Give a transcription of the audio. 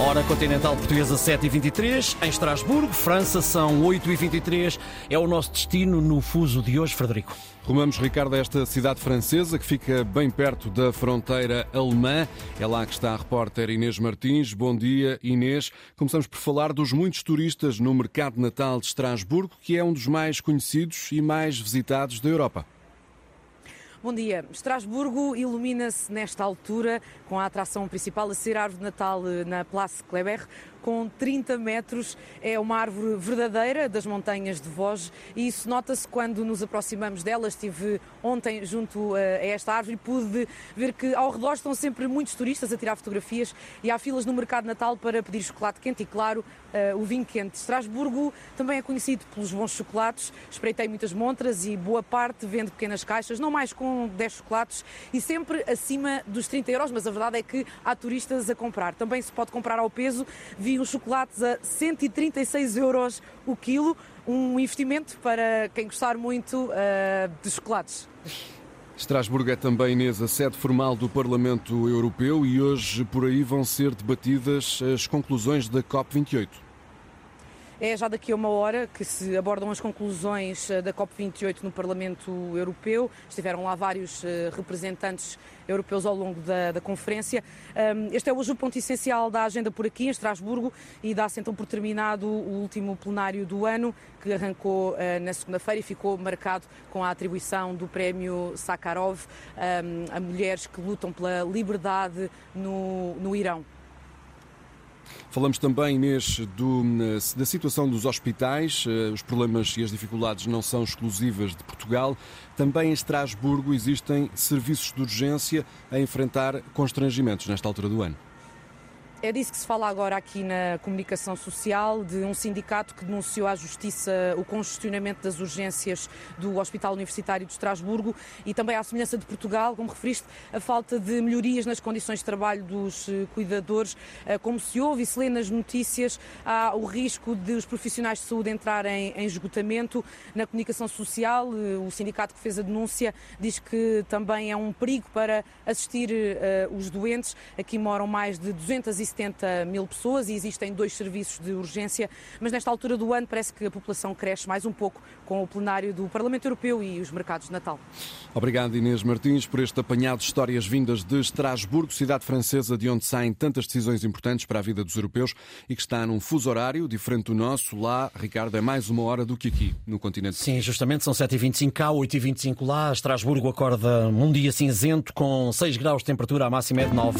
Hora continental portuguesa 7h23, em Estrasburgo, França são 8h23. É o nosso destino no fuso de hoje, Frederico. Rumamos, Ricardo, a esta cidade francesa que fica bem perto da fronteira alemã. É lá que está a repórter Inês Martins. Bom dia, Inês. Começamos por falar dos muitos turistas no Mercado Natal de Estrasburgo, que é um dos mais conhecidos e mais visitados da Europa. Bom dia. Estrasburgo ilumina-se nesta altura com a atração principal a ser a árvore de Natal eh, na Place Kleber, com 30 metros. É uma árvore verdadeira das montanhas de Vosges e isso nota-se quando nos aproximamos dela. Estive ontem junto eh, a esta árvore e pude ver que ao redor estão sempre muitos turistas a tirar fotografias e há filas no mercado Natal para pedir chocolate quente e, claro, eh, o vinho quente. Estrasburgo também é conhecido pelos bons chocolates. Espreitei muitas montras e boa parte vende pequenas caixas, não mais com 10 chocolates e sempre acima dos 30 euros, mas a verdade é que há turistas a comprar. Também se pode comprar ao peso vi os chocolates a 136 euros o quilo, um investimento para quem gostar muito uh, de chocolates. Estrasburgo é também, Inês, a sede formal do Parlamento Europeu e hoje por aí vão ser debatidas as conclusões da COP28. É já daqui a uma hora que se abordam as conclusões eh, da COP28 no Parlamento Europeu. Estiveram lá vários eh, representantes europeus ao longo da, da conferência. Este é hoje o ponto essencial da agenda por aqui, em Estrasburgo, e dá-se então por terminado o último plenário do ano, que arrancou eh, na segunda-feira e ficou marcado com a atribuição do prémio Sakharov a mulheres que lutam pela liberdade no, no Irão. Falamos também, Inês, do, da situação dos hospitais. Eh, os problemas e as dificuldades não são exclusivas de Portugal. Também em Estrasburgo existem serviços de urgência a enfrentar constrangimentos nesta altura do ano. É disso que se fala agora aqui na comunicação social, de um sindicato que denunciou à Justiça o congestionamento das urgências do Hospital Universitário de Estrasburgo e também à semelhança de Portugal, como referiste, a falta de melhorias nas condições de trabalho dos eh, cuidadores. Eh, como se ouve e se lê nas notícias, há o risco de os profissionais de saúde entrarem em esgotamento. Na comunicação social, eh, o sindicato que fez a denúncia diz que também é um perigo para assistir os doentes. Aqui moram mais de 200 70 mil pessoas e existem dois serviços de urgência, mas nesta altura do ano parece que a população cresce mais um pouco com o plenário do Parlamento Europeu e os mercados de Natal. Obrigado, Inês Martins, por este apanhado de histórias vindas de Estrasburgo, cidade francesa de onde saem tantas decisões importantes para a vida dos europeus e que está num fuso horário diferente do nosso. Lá, Ricardo, é mais uma hora do que aqui, no continente. Sim, justamente, são 7h25 cá, 8h25 lá. Estrasburgo acorda um dia cinzento com 6 graus de temperatura, a máxima é de 9.